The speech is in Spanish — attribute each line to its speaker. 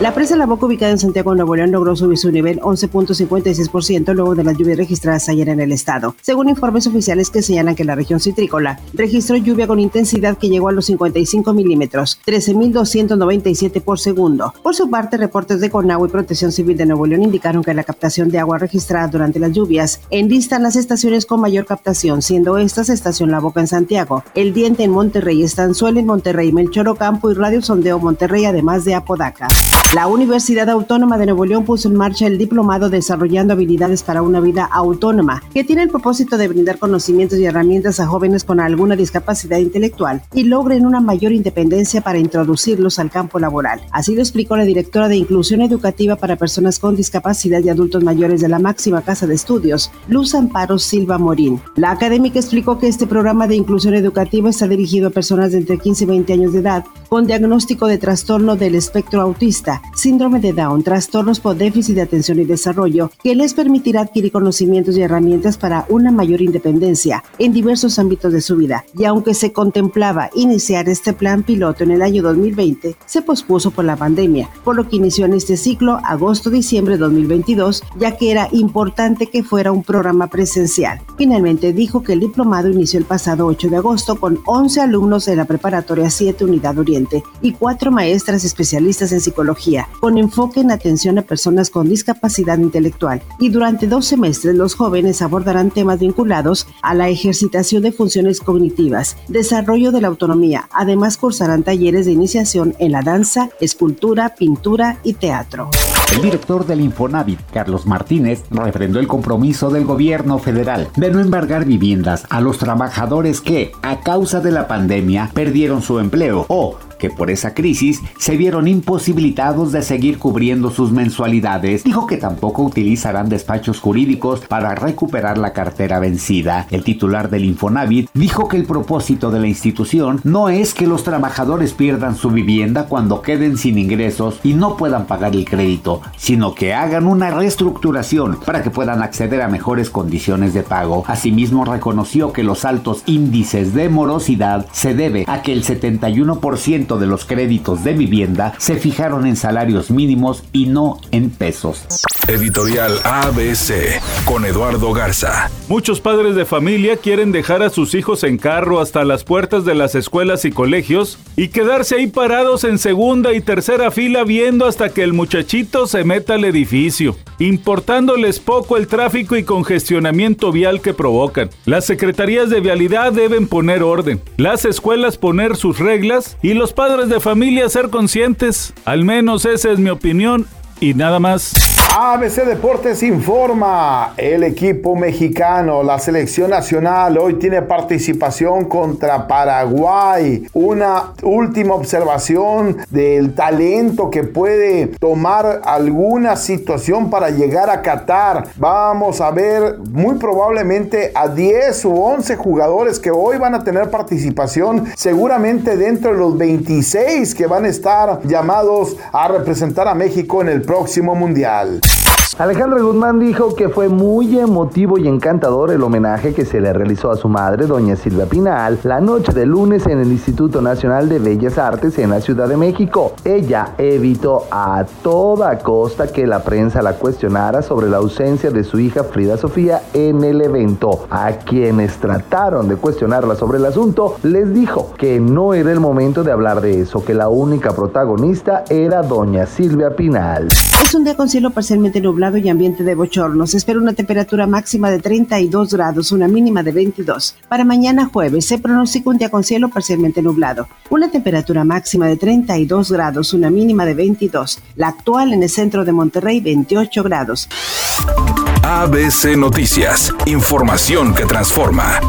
Speaker 1: La presa La Boca, ubicada en Santiago, Nuevo León, logró subir su nivel 11.56% luego de las lluvias registradas ayer en el estado. Según informes oficiales que señalan que la región citrícola registró lluvia con intensidad que llegó a los 55 milímetros, 13.297 por segundo. Por su parte, reportes de Conagua y Protección Civil de Nuevo León indicaron que la captación de agua registrada durante las lluvias enlistan las estaciones con mayor captación, siendo estas Estación La Boca en Santiago, El Diente en Monterrey, Estanzuela en Monterrey, Melchor Ocampo y Radio Sondeo Monterrey, además de Apodaca. La Universidad Autónoma de Nuevo León puso en marcha el diplomado Desarrollando habilidades para una vida autónoma, que tiene el propósito de brindar conocimientos y herramientas a jóvenes con alguna discapacidad intelectual y logren una mayor independencia para introducirlos al campo laboral. Así lo explicó la directora de Inclusión Educativa para Personas con Discapacidad y Adultos Mayores de la máxima casa de estudios, Luz Amparo Silva Morín. La académica explicó que este programa de inclusión educativa está dirigido a personas de entre 15 y 20 años de edad con diagnóstico de trastorno del espectro autista síndrome de Down, trastornos por déficit de atención y desarrollo, que les permitirá adquirir conocimientos y herramientas para una mayor independencia en diversos ámbitos de su vida. Y aunque se contemplaba iniciar este plan piloto en el año 2020, se pospuso por la pandemia, por lo que inició en este ciclo agosto-diciembre de 2022, ya que era importante que fuera un programa presencial. Finalmente dijo que el diplomado inició el pasado 8 de agosto con 11 alumnos de la preparatoria 7 Unidad Oriente y cuatro maestras especialistas en psicología con enfoque en atención a personas con discapacidad intelectual. Y durante dos semestres los jóvenes abordarán temas vinculados a la ejercitación de funciones cognitivas, desarrollo de la autonomía. Además cursarán talleres de iniciación en la danza, escultura, pintura y teatro.
Speaker 2: El director del Infonavit, Carlos Martínez, refrendó el compromiso del gobierno federal de no embargar viviendas a los trabajadores que, a causa de la pandemia, perdieron su empleo o que por esa crisis se vieron imposibilitados de seguir cubriendo sus mensualidades. Dijo que tampoco utilizarán despachos jurídicos para recuperar la cartera vencida. El titular del Infonavit dijo que el propósito de la institución no es que los trabajadores pierdan su vivienda cuando queden sin ingresos y no puedan pagar el crédito, sino que hagan una reestructuración para que puedan acceder a mejores condiciones de pago. Asimismo reconoció que los altos índices de morosidad se debe a que el 71% de los créditos de vivienda se fijaron en salarios mínimos y no en pesos.
Speaker 3: Editorial ABC con Eduardo Garza.
Speaker 4: Muchos padres de familia quieren dejar a sus hijos en carro hasta las puertas de las escuelas y colegios y quedarse ahí parados en segunda y tercera fila viendo hasta que el muchachito se meta al edificio, importándoles poco el tráfico y congestionamiento vial que provocan. Las secretarías de vialidad deben poner orden, las escuelas poner sus reglas y los padres de familia ser conscientes. Al menos esa es mi opinión y nada más.
Speaker 5: ABC Deportes informa, el equipo mexicano, la selección nacional, hoy tiene participación contra Paraguay. Una última observación del talento que puede tomar alguna situación para llegar a Qatar. Vamos a ver muy probablemente a 10 u 11 jugadores que hoy van a tener participación, seguramente dentro de los 26 que van a estar llamados a representar a México en el próximo Mundial.
Speaker 6: Alejandro Guzmán dijo que fue muy emotivo y encantador el homenaje que se le realizó a su madre, doña Silvia Pinal, la noche de lunes en el Instituto Nacional de Bellas Artes en la Ciudad de México. Ella evitó a toda costa que la prensa la cuestionara sobre la ausencia de su hija Frida Sofía en el evento. A quienes trataron de cuestionarla sobre el asunto, les dijo que no era el momento de hablar de eso, que la única protagonista era doña Silvia Pinal.
Speaker 1: Es un día con cielo parcialmente nublado y ambiente de bochorno. Se espera una temperatura máxima de 32 grados, una mínima de 22. Para mañana jueves se pronostica un día con cielo parcialmente nublado. Una temperatura máxima de 32 grados, una mínima de 22. La actual en el centro de Monterrey, 28 grados.
Speaker 3: ABC Noticias. Información que transforma.